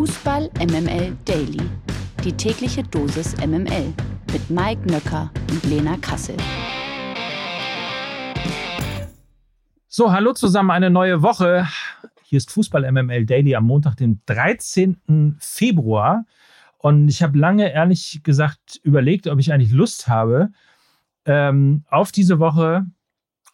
Fußball MML Daily. Die tägliche Dosis MML mit Mike Nöcker und Lena Kassel. So, hallo zusammen, eine neue Woche. Hier ist Fußball MML Daily am Montag, den 13. Februar. Und ich habe lange, ehrlich gesagt, überlegt, ob ich eigentlich Lust habe ähm, auf diese Woche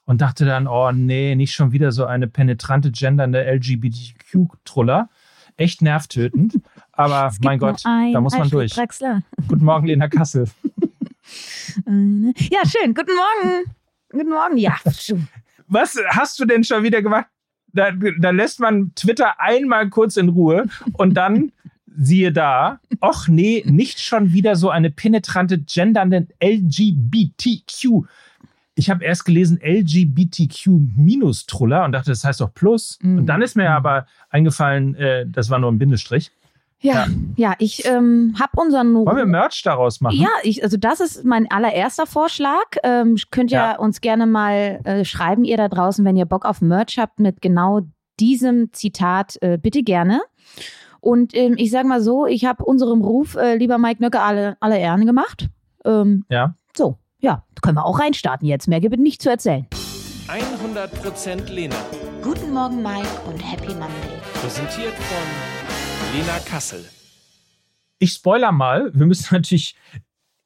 und dachte dann, oh nee, nicht schon wieder so eine penetrante, gendernde LGBTQ-Truller. Echt nervtötend. Aber mein Gott, da muss man durch. Draxler. Guten Morgen, Lena Kassel. ja, schön. Guten Morgen. Guten Morgen. Ja. Was hast du denn schon wieder gemacht? Da, da lässt man Twitter einmal kurz in Ruhe und dann siehe da, ach nee, nicht schon wieder so eine penetrante, gendernde LGBTQ. Ich habe erst gelesen LGBTQ-Truller und dachte, das heißt doch Plus. Mm. Und dann ist mir aber eingefallen, äh, das war nur ein Bindestrich. Ja, ja, ja ich ähm, habe unseren. Wollen wir Merch daraus machen? Ja, ich, also das ist mein allererster Vorschlag. Ähm, könnt ihr ja. uns gerne mal äh, schreiben, ihr da draußen, wenn ihr Bock auf Merch habt mit genau diesem Zitat, äh, bitte gerne. Und ähm, ich sage mal so, ich habe unserem Ruf, äh, lieber Mike Nöcke, alle, alle Ehren gemacht. Ähm, ja. So, ja, können wir auch reinstarten jetzt. Mehr gibt es nicht zu erzählen. 100% Lena. Guten Morgen, Mike, und Happy Monday. Präsentiert von Lena Kassel. Ich spoiler mal, wir müssen natürlich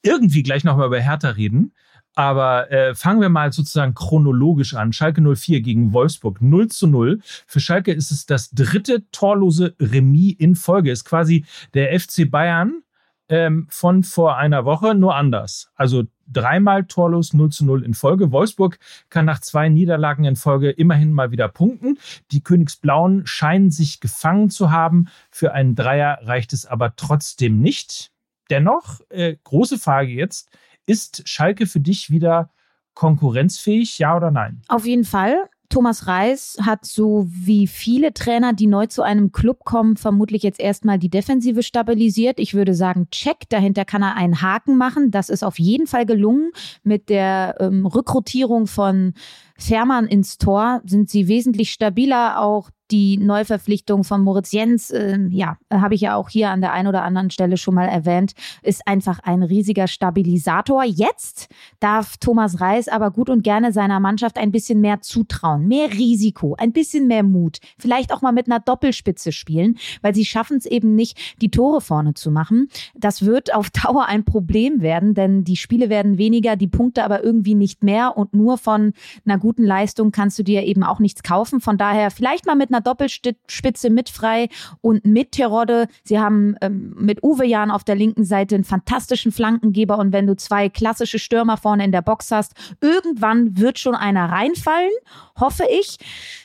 irgendwie gleich nochmal über Hertha reden. Aber äh, fangen wir mal sozusagen chronologisch an. Schalke 04 gegen Wolfsburg 0 zu 0. Für Schalke ist es das dritte torlose Remis in Folge. Ist quasi der FC Bayern ähm, von vor einer Woche, nur anders. Also dreimal torlos 0 zu 0 in Folge. Wolfsburg kann nach zwei Niederlagen in Folge immerhin mal wieder punkten. Die Königsblauen scheinen sich gefangen zu haben. Für einen Dreier reicht es aber trotzdem nicht. Dennoch, äh, große Frage jetzt, ist Schalke für dich wieder konkurrenzfähig, ja oder nein? Auf jeden Fall. Thomas Reis hat so wie viele Trainer, die neu zu einem Club kommen, vermutlich jetzt erstmal die Defensive stabilisiert. Ich würde sagen, check, dahinter kann er einen Haken machen. Das ist auf jeden Fall gelungen. Mit der ähm, Rekrutierung von Fährmann ins Tor sind sie wesentlich stabiler. Auch die Neuverpflichtung von Moritz Jens, äh, ja, habe ich ja auch hier an der einen oder anderen Stelle schon mal erwähnt, ist einfach ein riesiger Stabilisator. Jetzt darf Thomas Reis aber gut und gerne seiner Mannschaft ein bisschen mehr zutrauen, mehr Risiko, ein bisschen mehr Mut, vielleicht auch mal mit einer Doppelspitze spielen, weil sie schaffen es eben nicht, die Tore vorne zu machen. Das wird auf Dauer ein Problem werden, denn die Spiele werden weniger, die Punkte aber irgendwie nicht mehr und nur von einer guten Leistung kannst du dir eben auch nichts kaufen. Von daher vielleicht mal mit einer einer Doppelspitze mit Frei und mit Terodde. Sie haben ähm, mit Uwe Jan auf der linken Seite einen fantastischen Flankengeber und wenn du zwei klassische Stürmer vorne in der Box hast, irgendwann wird schon einer reinfallen, hoffe ich.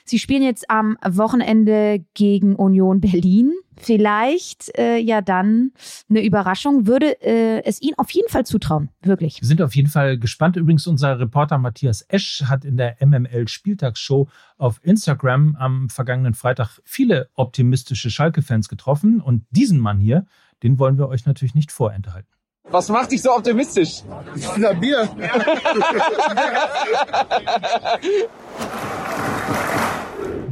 Sie spielen jetzt am Wochenende gegen Union Berlin vielleicht äh, ja dann eine Überraschung, würde äh, es ihnen auf jeden Fall zutrauen, wirklich. Wir sind auf jeden Fall gespannt. Übrigens, unser Reporter Matthias Esch hat in der MML Spieltagsshow auf Instagram am vergangenen Freitag viele optimistische Schalke-Fans getroffen. Und diesen Mann hier, den wollen wir euch natürlich nicht vorenthalten. Was macht dich so optimistisch? Na, Bier.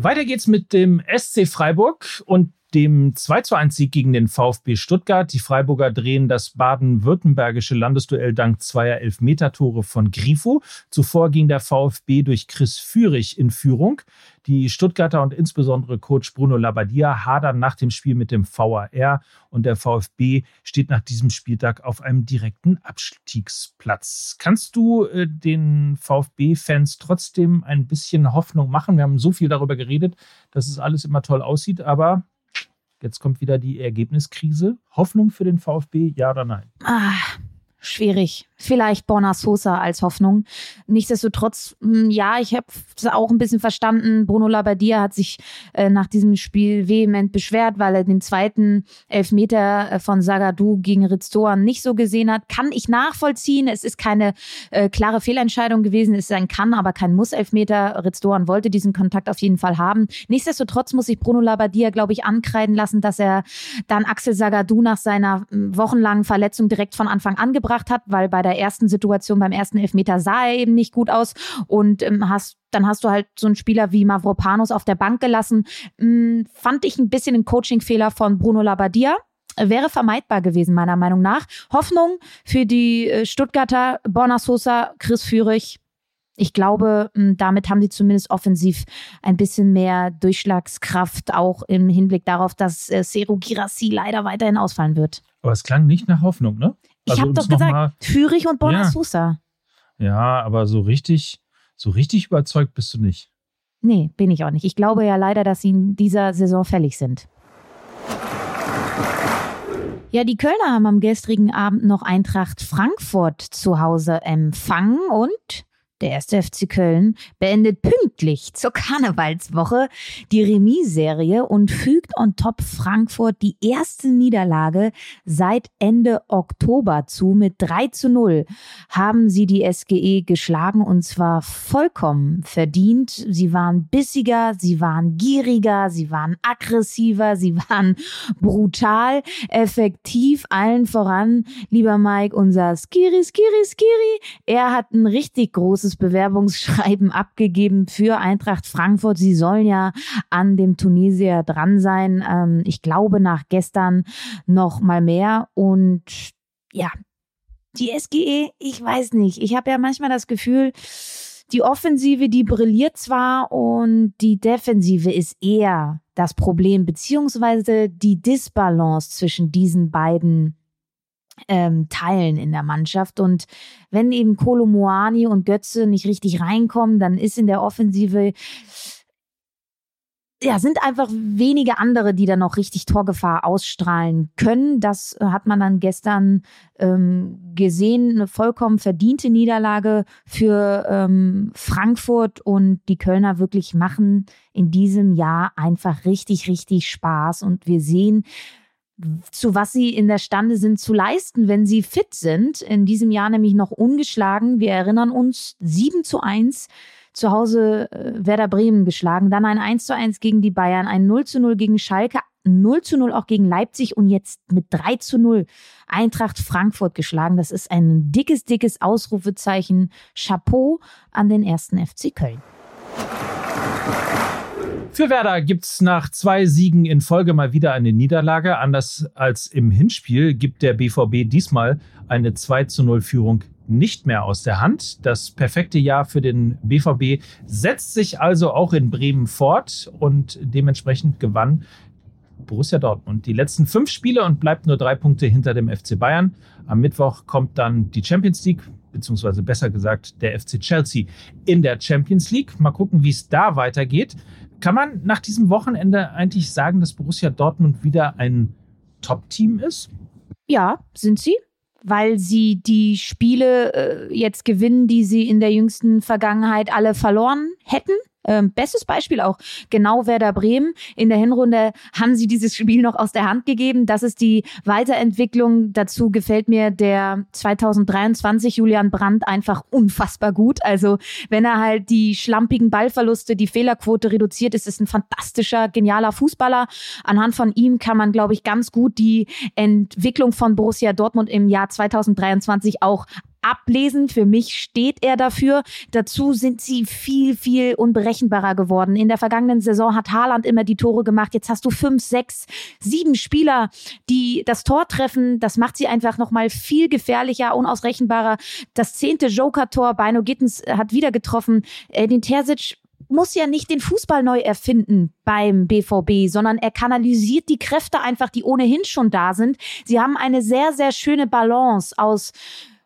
Weiter geht's mit dem SC Freiburg und dem 2 zu 1 Sieg gegen den VfB Stuttgart. Die Freiburger drehen das baden-württembergische Landesduell dank zweier Elfmetertore von Grifo. Zuvor ging der VfB durch Chris Führig in Führung. Die Stuttgarter und insbesondere Coach Bruno Labbadia hadern nach dem Spiel mit dem VAR und der VfB steht nach diesem Spieltag auf einem direkten Abstiegsplatz. Kannst du äh, den VfB-Fans trotzdem ein bisschen Hoffnung machen? Wir haben so viel darüber geredet, dass es alles immer toll aussieht, aber Jetzt kommt wieder die Ergebniskrise. Hoffnung für den VfB, ja oder nein? Ah, schwierig. Vielleicht Borna Sosa als Hoffnung. Nichtsdestotrotz, hm, ja, ich habe es auch ein bisschen verstanden. Bruno Labbadia hat sich äh, nach diesem Spiel vehement beschwert, weil er den zweiten Elfmeter äh, von Sagadu gegen Riztoan nicht so gesehen hat. Kann ich nachvollziehen. Es ist keine äh, klare Fehlentscheidung gewesen. Es ist ein Kann, aber kein Muss-Elfmeter. Riztoan wollte diesen Kontakt auf jeden Fall haben. Nichtsdestotrotz muss sich Bruno Labbadia, glaube ich, ankreiden lassen, dass er dann Axel Sagadu nach seiner hm, wochenlangen Verletzung direkt von Anfang an gebracht hat, weil bei der ersten Situation, beim ersten Elfmeter sah er eben nicht gut aus und ähm, hast dann hast du halt so einen Spieler wie Mavropanos auf der Bank gelassen. Ähm, fand ich ein bisschen ein Coaching-Fehler von Bruno Labbadia wäre vermeidbar gewesen, meiner Meinung nach. Hoffnung für die äh, Stuttgarter, Borna Sosa, Chris Führig. Ich glaube, damit haben sie zumindest offensiv ein bisschen mehr Durchschlagskraft, auch im Hinblick darauf, dass äh, Seru Girassi leider weiterhin ausfallen wird. Aber es klang nicht nach Hoffnung, ne? Also, ich habe doch gesagt, Führig und Borna ja. Ja, aber so richtig, so richtig überzeugt bist du nicht. Nee, bin ich auch nicht. Ich glaube ja leider, dass sie in dieser Saison fällig sind. Ja, die Kölner haben am gestrigen Abend noch Eintracht Frankfurt zu Hause empfangen und der erste FC Köln beendet pünktlich zur Karnevalswoche die Remis-Serie und fügt on top Frankfurt die erste Niederlage seit Ende Oktober zu. Mit 3 zu 0 haben sie die SGE geschlagen und zwar vollkommen verdient. Sie waren bissiger, sie waren gieriger, sie waren aggressiver, sie waren brutal, effektiv, allen voran, lieber Mike, unser Skiri, Skiri, Skiri. Er hat ein richtig großes großes Bewerbungsschreiben abgegeben für Eintracht Frankfurt. Sie sollen ja an dem Tunesier dran sein. Ähm, ich glaube nach gestern noch mal mehr. Und ja, die SGE, ich weiß nicht. Ich habe ja manchmal das Gefühl, die Offensive, die brilliert zwar und die Defensive ist eher das Problem, beziehungsweise die Disbalance zwischen diesen beiden ähm, teilen in der Mannschaft. Und wenn eben Kolo Moani und Götze nicht richtig reinkommen, dann ist in der Offensive ja, sind einfach wenige andere, die da noch richtig Torgefahr ausstrahlen können. Das hat man dann gestern ähm, gesehen. Eine vollkommen verdiente Niederlage für ähm, Frankfurt und die Kölner wirklich machen in diesem Jahr einfach richtig, richtig Spaß. Und wir sehen, zu was sie in der Stande sind zu leisten, wenn sie fit sind. In diesem Jahr nämlich noch ungeschlagen. Wir erinnern uns 7 zu 1 zu Hause äh, Werder Bremen geschlagen, dann ein 1 zu 1 gegen die Bayern, ein 0 zu 0 gegen Schalke, 0 zu 0 auch gegen Leipzig und jetzt mit 3 zu 0 Eintracht Frankfurt geschlagen. Das ist ein dickes, dickes Ausrufezeichen. Chapeau an den ersten FC Köln. Für Werder gibt es nach zwei Siegen in Folge mal wieder eine Niederlage. Anders als im Hinspiel gibt der BVB diesmal eine 2 zu 0 Führung nicht mehr aus der Hand. Das perfekte Jahr für den BVB setzt sich also auch in Bremen fort und dementsprechend gewann Borussia Dortmund die letzten fünf Spiele und bleibt nur drei Punkte hinter dem FC Bayern. Am Mittwoch kommt dann die Champions League, beziehungsweise besser gesagt der FC Chelsea in der Champions League. Mal gucken, wie es da weitergeht. Kann man nach diesem Wochenende eigentlich sagen, dass Borussia Dortmund wieder ein Top-Team ist? Ja, sind sie weil sie die Spiele äh, jetzt gewinnen, die sie in der jüngsten Vergangenheit alle verloren hätten. Ähm, bestes Beispiel auch genau Werder Bremen. In der Hinrunde haben sie dieses Spiel noch aus der Hand gegeben. Das ist die Weiterentwicklung. Dazu gefällt mir der 2023 Julian Brandt einfach unfassbar gut. Also wenn er halt die schlampigen Ballverluste, die Fehlerquote reduziert, ist es ein fantastischer, genialer Fußballer. Anhand von ihm kann man, glaube ich, ganz gut die Entwicklung von Borussia Dortmund im Jahr 2023 auch ablesen. Für mich steht er dafür. Dazu sind sie viel, viel unberechenbarer geworden. In der vergangenen Saison hat Haaland immer die Tore gemacht. Jetzt hast du fünf, sechs, sieben Spieler, die das Tor treffen. Das macht sie einfach nochmal viel gefährlicher, unausrechenbarer. Das zehnte Joker-Tor, Beino Gittens hat wieder getroffen. Den Terzic muss ja nicht den Fußball neu erfinden beim BVB, sondern er kanalisiert die Kräfte einfach, die ohnehin schon da sind. Sie haben eine sehr, sehr schöne Balance aus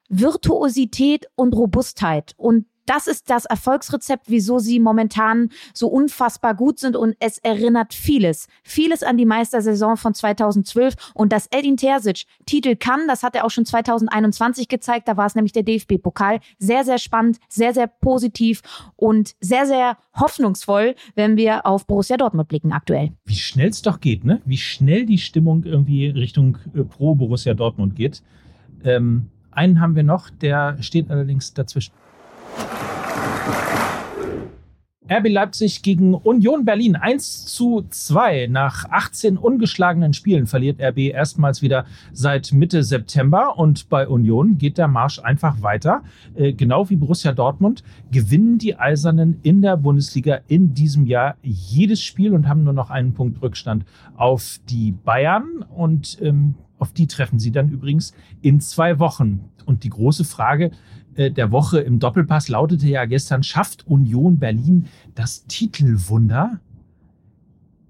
Virtuosität und Robustheit. Und das ist das Erfolgsrezept, wieso sie momentan so unfassbar gut sind und es erinnert vieles, vieles an die Meistersaison von 2012 und dass Edin Terzic Titel kann, das hat er auch schon 2021 gezeigt, da war es nämlich der DFB-Pokal. Sehr, sehr spannend, sehr, sehr positiv und sehr, sehr hoffnungsvoll, wenn wir auf Borussia Dortmund blicken aktuell. Wie schnell es doch geht, ne? Wie schnell die Stimmung irgendwie Richtung äh, Pro Borussia Dortmund geht. Ähm einen haben wir noch, der steht allerdings dazwischen. RB Leipzig gegen Union Berlin 1 zu 2. Nach 18 ungeschlagenen Spielen verliert RB erstmals wieder seit Mitte September und bei Union geht der Marsch einfach weiter. Äh, genau wie Borussia Dortmund gewinnen die Eisernen in der Bundesliga in diesem Jahr jedes Spiel und haben nur noch einen Punkt Rückstand auf die Bayern und ähm, auf die treffen sie dann übrigens in zwei Wochen. Und die große Frage, der Woche im Doppelpass lautete ja gestern, schafft Union Berlin das Titelwunder?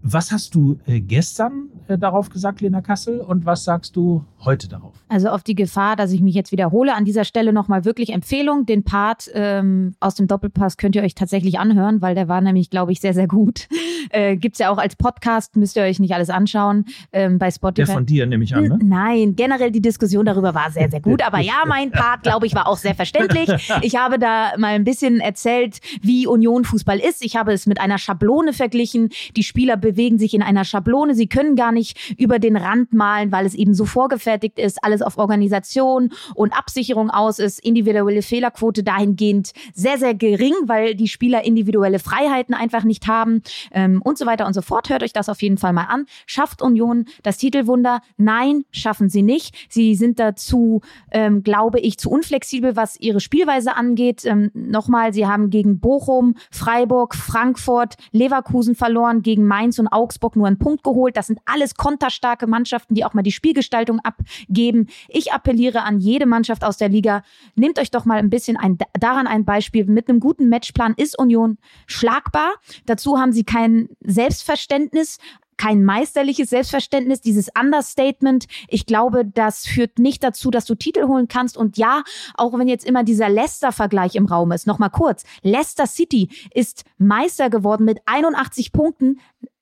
Was hast du äh, gestern äh, darauf gesagt, Lena Kassel, und was sagst du heute darauf? Also auf die Gefahr, dass ich mich jetzt wiederhole, an dieser Stelle nochmal wirklich Empfehlung. Den Part ähm, aus dem Doppelpass könnt ihr euch tatsächlich anhören, weil der war nämlich, glaube ich, sehr, sehr gut. Äh, Gibt es ja auch als Podcast, müsst ihr euch nicht alles anschauen ähm, bei Spotify. Der von dir nehme ich an, ne? Nein, generell die Diskussion darüber war sehr, sehr gut. Aber ja, mein Part, glaube ich, war auch sehr verständlich. Ich habe da mal ein bisschen erzählt, wie Union Fußball ist. Ich habe es mit einer Schablone verglichen. Die Spieler bewegen sich in einer Schablone. Sie können gar nicht über den Rand malen, weil es eben so vorgefertigt ist, alles auf Organisation und Absicherung aus ist. Individuelle Fehlerquote dahingehend sehr, sehr gering, weil die Spieler individuelle Freiheiten einfach nicht haben. Ähm, und so weiter und so fort. Hört euch das auf jeden Fall mal an. Schafft Union das Titelwunder? Nein, schaffen sie nicht. Sie sind dazu, ähm, glaube ich, zu unflexibel, was ihre Spielweise angeht. Ähm, Nochmal, sie haben gegen Bochum, Freiburg, Frankfurt, Leverkusen verloren, gegen Mainz und Augsburg nur einen Punkt geholt. Das sind alles konterstarke Mannschaften, die auch mal die Spielgestaltung abgeben. Ich appelliere an jede Mannschaft aus der Liga, nehmt euch doch mal ein bisschen ein, daran ein Beispiel. Mit einem guten Matchplan ist Union schlagbar. Dazu haben sie keinen Selbstverständnis, kein meisterliches Selbstverständnis, dieses Understatement. Ich glaube, das führt nicht dazu, dass du Titel holen kannst. Und ja, auch wenn jetzt immer dieser Leicester-Vergleich im Raum ist, nochmal kurz. Leicester City ist Meister geworden mit 81 Punkten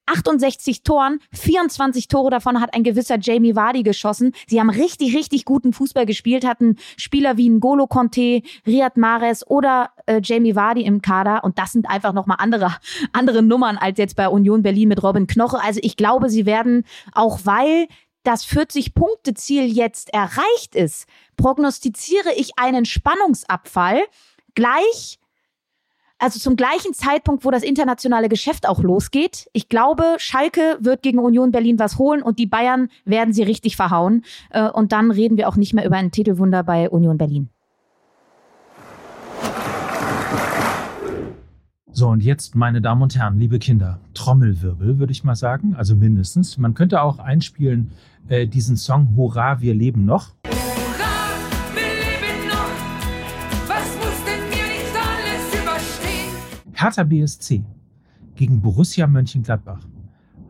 68 Toren, 24 Tore davon hat ein gewisser Jamie Vardy geschossen. Sie haben richtig, richtig guten Fußball gespielt, hatten Spieler wie N'Golo Conte, Riyad Mahrez oder äh, Jamie Vardy im Kader und das sind einfach nochmal andere, andere Nummern als jetzt bei Union Berlin mit Robin Knoche. Also ich glaube, sie werden, auch weil das 40-Punkte-Ziel jetzt erreicht ist, prognostiziere ich einen Spannungsabfall gleich also zum gleichen Zeitpunkt, wo das internationale Geschäft auch losgeht. Ich glaube, Schalke wird gegen Union Berlin was holen und die Bayern werden sie richtig verhauen. Äh, und dann reden wir auch nicht mehr über ein Titelwunder bei Union Berlin. So, und jetzt, meine Damen und Herren, liebe Kinder, Trommelwirbel, würde ich mal sagen, also mindestens. Man könnte auch einspielen äh, diesen Song Hurra, wir leben noch. Hertha BSC gegen Borussia Mönchengladbach.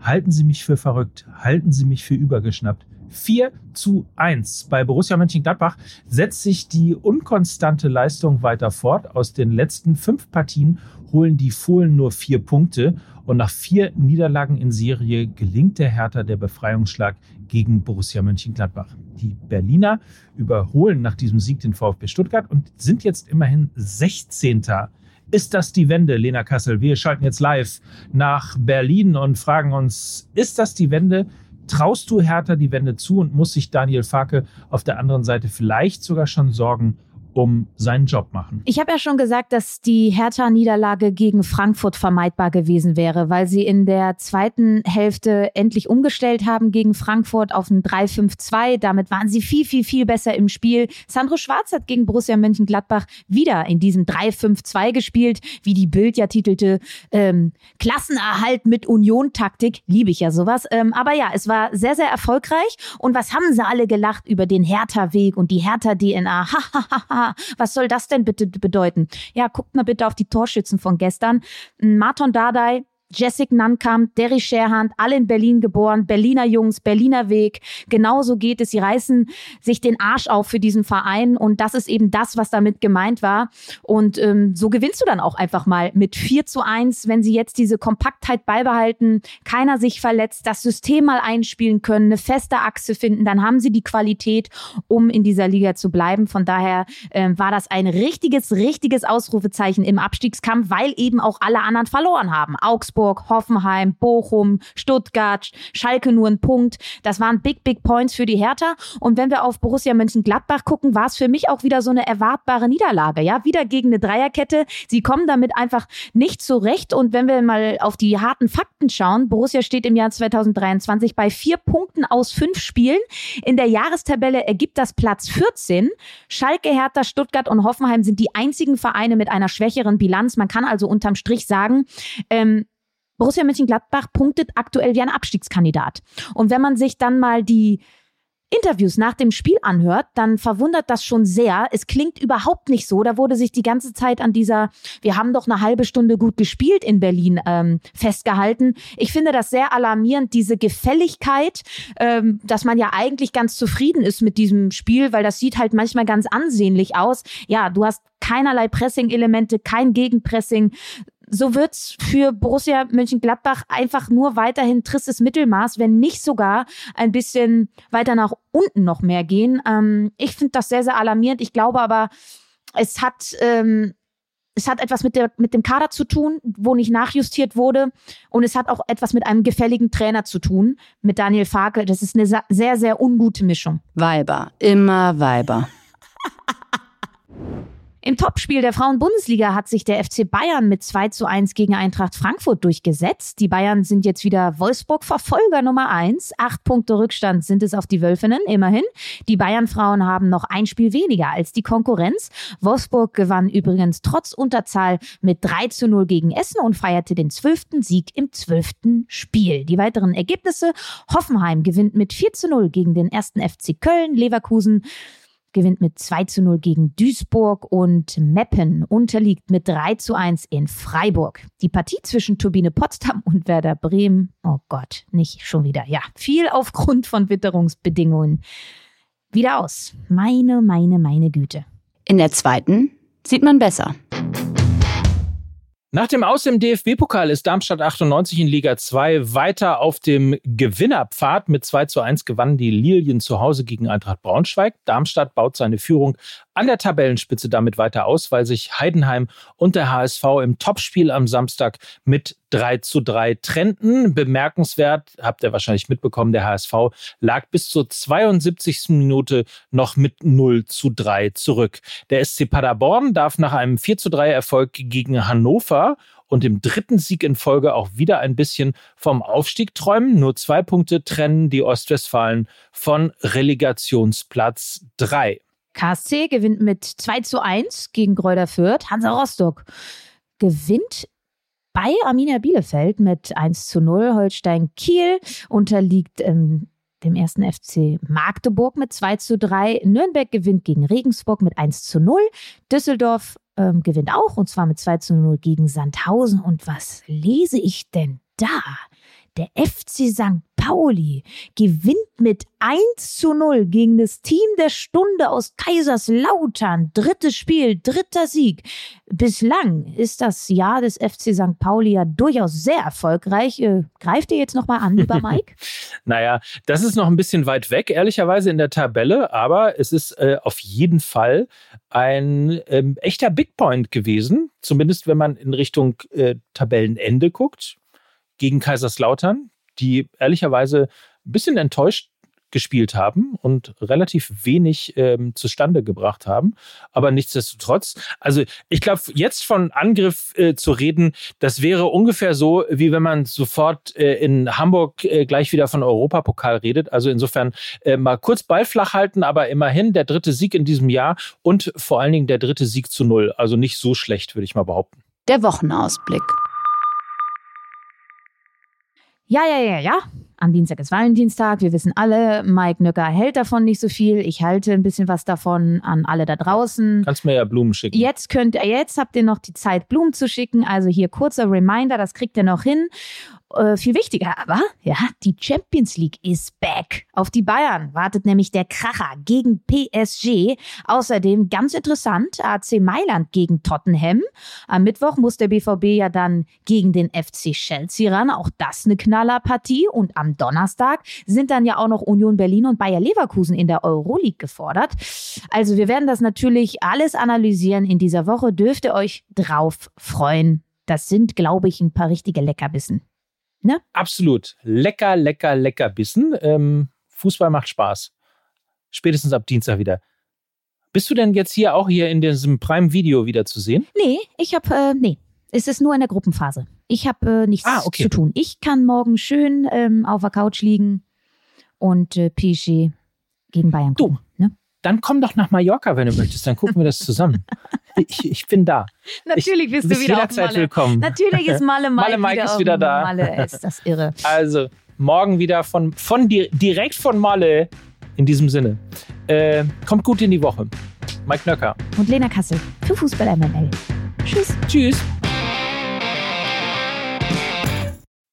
Halten Sie mich für verrückt, halten Sie mich für übergeschnappt. 4 zu 1. Bei Borussia Mönchengladbach setzt sich die unkonstante Leistung weiter fort. Aus den letzten fünf Partien holen die Fohlen nur vier Punkte und nach vier Niederlagen in Serie gelingt der Hertha der Befreiungsschlag gegen Borussia Mönchengladbach. Die Berliner überholen nach diesem Sieg den VfB Stuttgart und sind jetzt immerhin 16. Ist das die Wende, Lena Kassel? Wir schalten jetzt live nach Berlin und fragen uns, ist das die Wende? Traust du Hertha die Wende zu und muss sich Daniel Farke auf der anderen Seite vielleicht sogar schon Sorgen um seinen Job machen. Ich habe ja schon gesagt, dass die Hertha-Niederlage gegen Frankfurt vermeidbar gewesen wäre, weil sie in der zweiten Hälfte endlich umgestellt haben gegen Frankfurt auf ein 3-5-2. Damit waren sie viel, viel, viel besser im Spiel. Sandro Schwarz hat gegen Borussia Mönchengladbach wieder in diesem 3-5-2 gespielt, wie die Bild ja titelte, ähm, Klassenerhalt mit Union-Taktik. Liebe ich ja sowas. Ähm, aber ja, es war sehr, sehr erfolgreich. Und was haben sie alle gelacht über den Hertha-Weg und die Hertha-DNA? Hahaha was soll das denn bitte bedeuten? Ja, guckt mal bitte auf die Torschützen von gestern. Marton Dardai, Jessic Nankam, Derry Scherhand, alle in Berlin geboren, Berliner Jungs, Berliner Weg. Genauso geht es. Sie reißen sich den Arsch auf für diesen Verein und das ist eben das, was damit gemeint war. Und ähm, so gewinnst du dann auch einfach mal mit 4 zu 1, wenn sie jetzt diese Kompaktheit beibehalten, keiner sich verletzt, das System mal einspielen können, eine feste Achse finden, dann haben sie die Qualität, um in dieser Liga zu bleiben. Von daher äh, war das ein richtiges, richtiges Ausrufezeichen im Abstiegskampf, weil eben auch alle anderen verloren haben. Augsburg Wolfsburg, Hoffenheim, Bochum, Stuttgart, Schalke nur ein Punkt. Das waren big, big points für die Hertha. Und wenn wir auf Borussia Mönchengladbach gucken, war es für mich auch wieder so eine erwartbare Niederlage. Ja, wieder gegen eine Dreierkette. Sie kommen damit einfach nicht zurecht. Und wenn wir mal auf die harten Fakten schauen, Borussia steht im Jahr 2023 bei vier Punkten aus fünf Spielen. In der Jahrestabelle ergibt das Platz 14. Schalke, Hertha, Stuttgart und Hoffenheim sind die einzigen Vereine mit einer schwächeren Bilanz. Man kann also unterm Strich sagen, ähm, Borussia Mönchengladbach punktet aktuell wie ein Abstiegskandidat. Und wenn man sich dann mal die Interviews nach dem Spiel anhört, dann verwundert das schon sehr. Es klingt überhaupt nicht so. Da wurde sich die ganze Zeit an dieser, wir haben doch eine halbe Stunde gut gespielt in Berlin ähm, festgehalten. Ich finde das sehr alarmierend, diese Gefälligkeit, ähm, dass man ja eigentlich ganz zufrieden ist mit diesem Spiel, weil das sieht halt manchmal ganz ansehnlich aus. Ja, du hast keinerlei Pressing-Elemente, kein Gegenpressing so wird's für Borussia Mönchengladbach einfach nur weiterhin tristes Mittelmaß, wenn nicht sogar ein bisschen weiter nach unten noch mehr gehen. Ähm, ich finde das sehr, sehr alarmierend. Ich glaube aber, es hat, ähm, es hat etwas mit, der, mit dem Kader zu tun, wo nicht nachjustiert wurde. Und es hat auch etwas mit einem gefälligen Trainer zu tun, mit Daniel Farke. Das ist eine sehr, sehr ungute Mischung. Weiber, immer Weiber. Im Topspiel der Frauen-Bundesliga hat sich der FC Bayern mit 2 zu 1 gegen Eintracht Frankfurt durchgesetzt. Die Bayern sind jetzt wieder Wolfsburg-Verfolger Nummer 1. Acht Punkte Rückstand sind es auf die Wölfinnen, immerhin. Die Bayern-Frauen haben noch ein Spiel weniger als die Konkurrenz. Wolfsburg gewann übrigens trotz Unterzahl mit 3 zu 0 gegen Essen und feierte den zwölften Sieg im zwölften Spiel. Die weiteren Ergebnisse. Hoffenheim gewinnt mit 4 zu 0 gegen den ersten FC Köln. Leverkusen gewinnt mit 2 zu 0 gegen Duisburg und Meppen unterliegt mit 3 zu 1 in Freiburg. Die Partie zwischen Turbine Potsdam und Werder Bremen, oh Gott, nicht schon wieder. Ja, viel aufgrund von Witterungsbedingungen. Wieder aus. Meine, meine, meine Güte. In der zweiten sieht man besser. Nach dem Aus im DFB-Pokal ist Darmstadt 98 in Liga 2 weiter auf dem Gewinnerpfad. Mit 2 zu 1 gewannen die Lilien zu Hause gegen Eintracht Braunschweig. Darmstadt baut seine Führung an der Tabellenspitze damit weiter aus, weil sich Heidenheim und der HSV im Topspiel am Samstag mit 3 zu 3 trennten. Bemerkenswert, habt ihr wahrscheinlich mitbekommen, der HSV lag bis zur 72. Minute noch mit 0 zu 3 zurück. Der SC Paderborn darf nach einem 4 zu 3 Erfolg gegen Hannover und dem dritten Sieg in Folge auch wieder ein bisschen vom Aufstieg träumen. Nur zwei Punkte trennen die Ostwestfalen von Relegationsplatz 3. KSC gewinnt mit 2 zu 1 gegen Gräuter Fürth. Hansa Rostock gewinnt bei Arminia Bielefeld mit 1 zu 0. Holstein Kiel unterliegt ähm, dem ersten FC Magdeburg mit 2 zu 3. Nürnberg gewinnt gegen Regensburg mit 1 zu 0. Düsseldorf ähm, gewinnt auch und zwar mit 2 zu 0 gegen Sandhausen. Und was lese ich denn da? Der FC St. Pauli gewinnt mit 1 zu 0 gegen das Team der Stunde aus Kaiserslautern. Drittes Spiel, dritter Sieg. Bislang ist das Jahr des FC St. Pauli ja durchaus sehr erfolgreich. Äh, greift ihr jetzt nochmal an, lieber Mike? naja, das ist noch ein bisschen weit weg, ehrlicherweise in der Tabelle, aber es ist äh, auf jeden Fall ein ähm, echter Big Point gewesen. Zumindest wenn man in Richtung äh, Tabellenende guckt gegen Kaiserslautern, die ehrlicherweise ein bisschen enttäuscht gespielt haben und relativ wenig ähm, zustande gebracht haben. Aber nichtsdestotrotz, also ich glaube, jetzt von Angriff äh, zu reden, das wäre ungefähr so, wie wenn man sofort äh, in Hamburg äh, gleich wieder von Europapokal redet. Also insofern äh, mal kurz Ball flach halten, aber immerhin der dritte Sieg in diesem Jahr und vor allen Dingen der dritte Sieg zu null. Also nicht so schlecht, würde ich mal behaupten. Der Wochenausblick. Ja, ja, ja, ja. Am Dienstag ist Valentinstag. Wir wissen alle, Mike Nöcker hält davon nicht so viel. Ich halte ein bisschen was davon an alle da draußen. Kannst mir ja Blumen schicken. Jetzt könnt jetzt habt ihr noch die Zeit, Blumen zu schicken. Also hier kurzer Reminder, das kriegt ihr noch hin. Äh, viel wichtiger aber, ja, die Champions League ist back. Auf die Bayern wartet nämlich der Kracher gegen PSG. Außerdem ganz interessant, AC Mailand gegen Tottenham. Am Mittwoch muss der BVB ja dann gegen den FC Chelsea ran. Auch das eine Knallerpartie. Und am Donnerstag sind dann ja auch noch Union Berlin und Bayer Leverkusen in der Euroleague gefordert. Also wir werden das natürlich alles analysieren in dieser Woche. Dürft ihr euch drauf freuen. das sind, glaube ich, ein paar richtige Leckerbissen. Absolut. Lecker, lecker, lecker Bissen. Ähm, Fußball macht Spaß. Spätestens ab Dienstag wieder. Bist du denn jetzt hier auch hier in diesem Prime-Video wieder zu sehen? Nee, ich habe, äh, nee, es ist nur in der Gruppenphase. Ich habe äh, nichts Ah, okay. zu tun. Ich kann morgen schön ähm, auf der Couch liegen und äh, PSG gegen Bayern Du. gucken. Ne? Dann komm doch nach Mallorca, wenn du möchtest. Dann gucken wir das zusammen. ich, ich bin da. Natürlich bist Du bist du wieder auf jederzeit Malle. willkommen. Natürlich ist Malle Mike, Malle Mike ist auf wieder da. Malle, ist das irre. Also, morgen wieder von, von dir, direkt von Malle. In diesem Sinne. Äh, kommt gut in die Woche. Mike Nöcker. Und Lena Kassel für Fußball MML. Tschüss. Tschüss.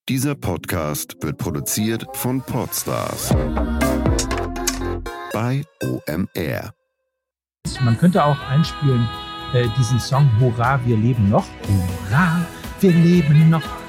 Dieser Podcast wird produziert von Podstars bei OMR. Man könnte auch einspielen äh, diesen Song Hurra, wir leben noch. Hurra, wir leben noch.